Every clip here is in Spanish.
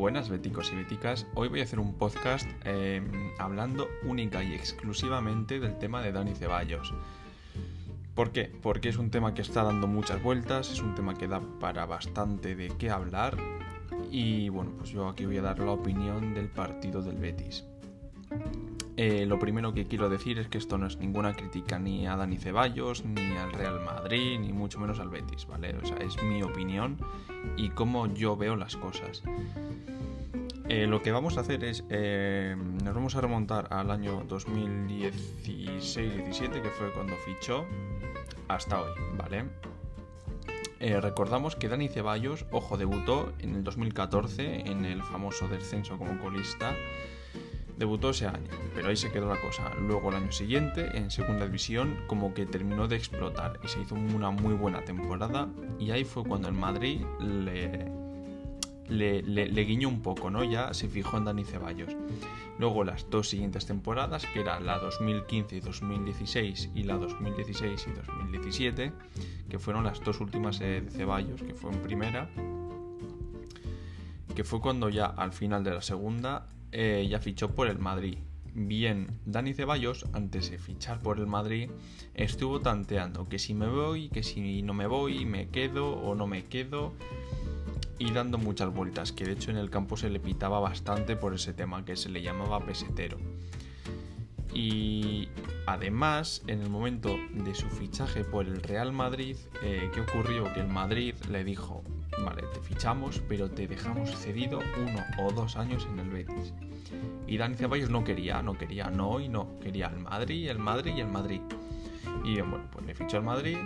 buenas, beticos y beticas. Hoy voy a hacer un podcast eh, hablando única y exclusivamente del tema de Dani Ceballos. ¿Por qué? Porque es un tema que está dando muchas vueltas, es un tema que da para bastante de qué hablar. Y bueno, pues yo aquí voy a dar la opinión del partido del Betis. Eh, lo primero que quiero decir es que esto no es ninguna crítica ni a Dani Ceballos, ni al Real Madrid, ni mucho menos al Betis, ¿vale? O sea, es mi opinión y cómo yo veo las cosas. Eh, lo que vamos a hacer es, eh, nos vamos a remontar al año 2016-17, que fue cuando fichó, hasta hoy, ¿vale? recordamos que Dani Ceballos, ojo, debutó en el 2014 en el famoso descenso como colista Debutó ese año, pero ahí se quedó la cosa. Luego el año siguiente, en segunda división, como que terminó de explotar y se hizo una muy buena temporada. Y ahí fue cuando el Madrid le, le, guiñó un poco, ¿no? Ya se fijó en Dani Ceballos. Luego las dos siguientes temporadas, que era la 2015 y 2016 y la 2016 y 2017, que fueron las dos últimas eh, de Ceballos, que fue en primera, que fue cuando ya al final de la segunda eh, ya fichó por el Madrid. Bien, Dani Ceballos, antes de fichar por el Madrid, estuvo tanteando que si me voy, que si no me voy, me quedo o no me quedo, y dando muchas vueltas, que de hecho en el campo se le pitaba bastante por ese tema que se le llamaba pesetero. Y además, en el momento de su fichaje por el Real Madrid, eh, ¿qué ocurrió? Que el Madrid le dijo, vale, te fichamos, pero te dejamos cedido uno o dos años en el Betis. Y Dani Ceballos no quería, no quería, no y no, quería el Madrid, el Madrid y el Madrid. Y bueno, pues le fichó al Madrid.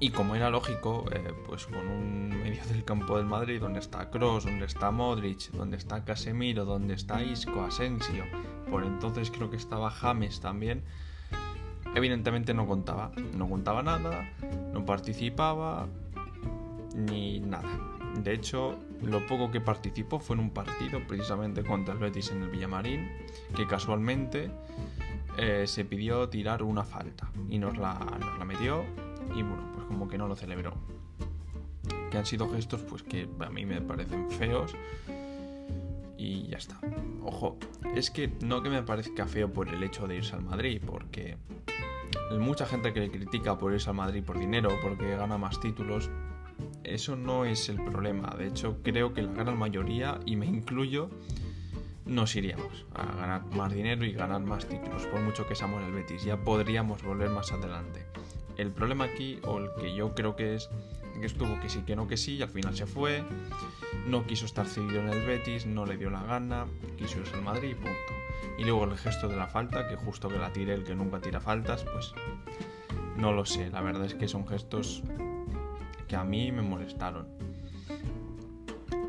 Y como era lógico, eh, pues con un medio del campo del Madrid donde está Cross, donde está Modric, donde está Casemiro, donde está Isco, Asensio, por entonces creo que estaba James también, evidentemente no contaba. No contaba nada, no participaba, ni nada. De hecho, lo poco que participó fue en un partido precisamente contra el Betis en el Villamarín, que casualmente eh, se pidió tirar una falta y nos la, la metió y bueno, pues como que no lo celebró. Que han sido gestos pues que a mí me parecen feos y ya está. Ojo, es que no que me parezca feo por el hecho de irse al Madrid, porque mucha gente que le critica por irse al Madrid por dinero, porque gana más títulos, eso no es el problema. De hecho, creo que la gran mayoría, y me incluyo, nos iríamos a ganar más dinero y ganar más títulos, por mucho que seamos el Betis. Ya podríamos volver más adelante. El problema aquí, o el que yo creo que es, que estuvo que sí, que no, que sí, y al final se fue. No quiso estar cedido en el Betis, no le dio la gana, quiso irse al Madrid y punto. Y luego el gesto de la falta, que justo que la tire el que nunca tira faltas, pues no lo sé. La verdad es que son gestos que a mí me molestaron.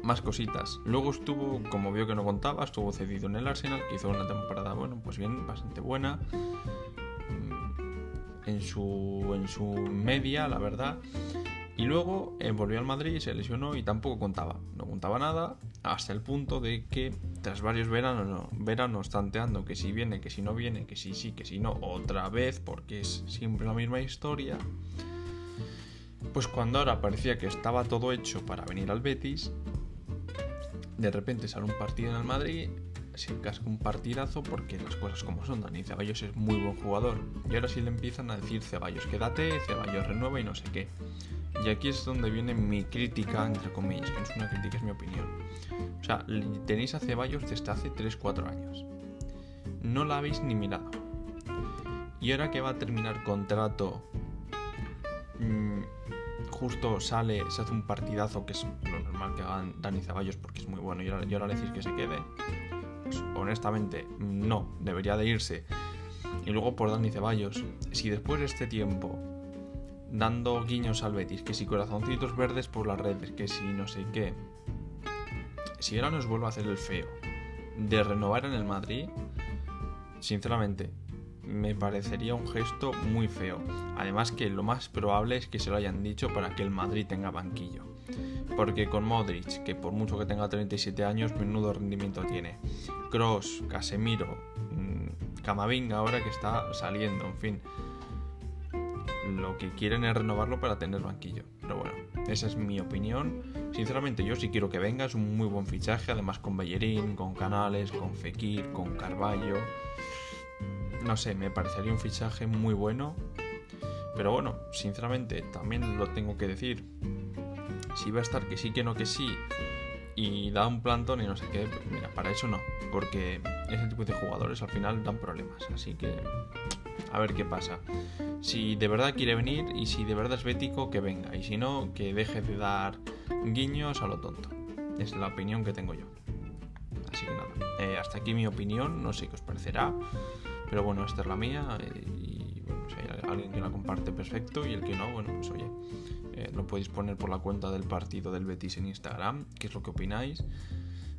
Más cositas. Luego estuvo, como vio que no contaba, estuvo cedido en el Arsenal, que hizo una temporada, bueno, pues bien, bastante buena. Mm, en su, en su media, la verdad. Y luego eh, volvió al Madrid, se lesionó y tampoco contaba. No contaba nada hasta el punto de que tras varios veranos, veranos tanteando que si viene, que si no viene, que si sí, que si no, otra vez, porque es siempre la misma historia. Pues cuando ahora parecía que estaba todo hecho para venir al Betis, de repente sale un partido en el Madrid, se casca un partidazo porque las cosas como son. Dani Ceballos es muy buen jugador. Y ahora sí le empiezan a decir Ceballos, quédate, Ceballos renueva y no sé qué. Y aquí es donde viene mi crítica, entre comillas, que no es una crítica, es mi opinión. O sea, tenéis a Ceballos desde hace 3-4 años. No la habéis ni mirado. Y ahora que va a terminar contrato mmm, justo sale, se hace un partidazo, que es lo normal que hagan Dani Ceballos porque es muy bueno, y ahora, le decís que se quede, pues honestamente no, debería de irse. Y luego por Dani Ceballos, si después de este tiempo, dando guiños al Betis, que si corazoncitos verdes por las redes, que si no sé qué, si ahora nos vuelve a hacer el feo de renovar en el Madrid, sinceramente, me parecería un gesto muy feo. Además que lo más probable es que se lo hayan dicho para que el Madrid tenga banquillo. Porque con Modric, que por mucho que tenga 37 años, menudo rendimiento tiene. Cross, Casemiro, mm, Camavinga ahora que está saliendo, en fin. Lo que quieren es renovarlo para tener banquillo. Pero bueno, Esa es mi opinión. Sinceramente, yo sí quiero que venga. Es un muy buen fichaje. Además, con Bellerín, con Canales, con Fekir, con Carballo. No sé, me parecería un fichaje muy bueno. Pero bueno, sinceramente, también lo tengo que decir. Si va a estar que sí, que no, que sí. Y da un plantón y no sé qué. Mira, para eso no. Porque ese tipo de jugadores al final dan problemas. Así que a ver qué pasa. Si de verdad quiere venir y si de verdad es bético, que venga. Y si no, que deje de dar guiños a lo tonto. Es la opinión que tengo yo. Así que nada, eh, hasta aquí mi opinión, no sé qué os parecerá. Pero bueno, esta es la mía. Y si hay alguien que la comparte, perfecto. Y el que no, bueno, pues oye, eh, lo podéis poner por la cuenta del partido del Betis en Instagram, qué es lo que opináis.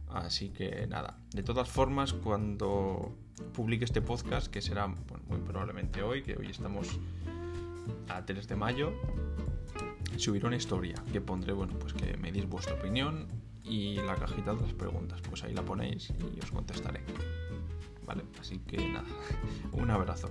Así que nada, de todas formas, cuando publique este podcast, que será muy probablemente hoy, que hoy estamos a 3 de mayo, subiré una historia que pondré, bueno, pues que me deis vuestra opinión y la cajita de las preguntas, pues ahí la ponéis y os contestaré. ¿vale? Así que nada, un abrazo.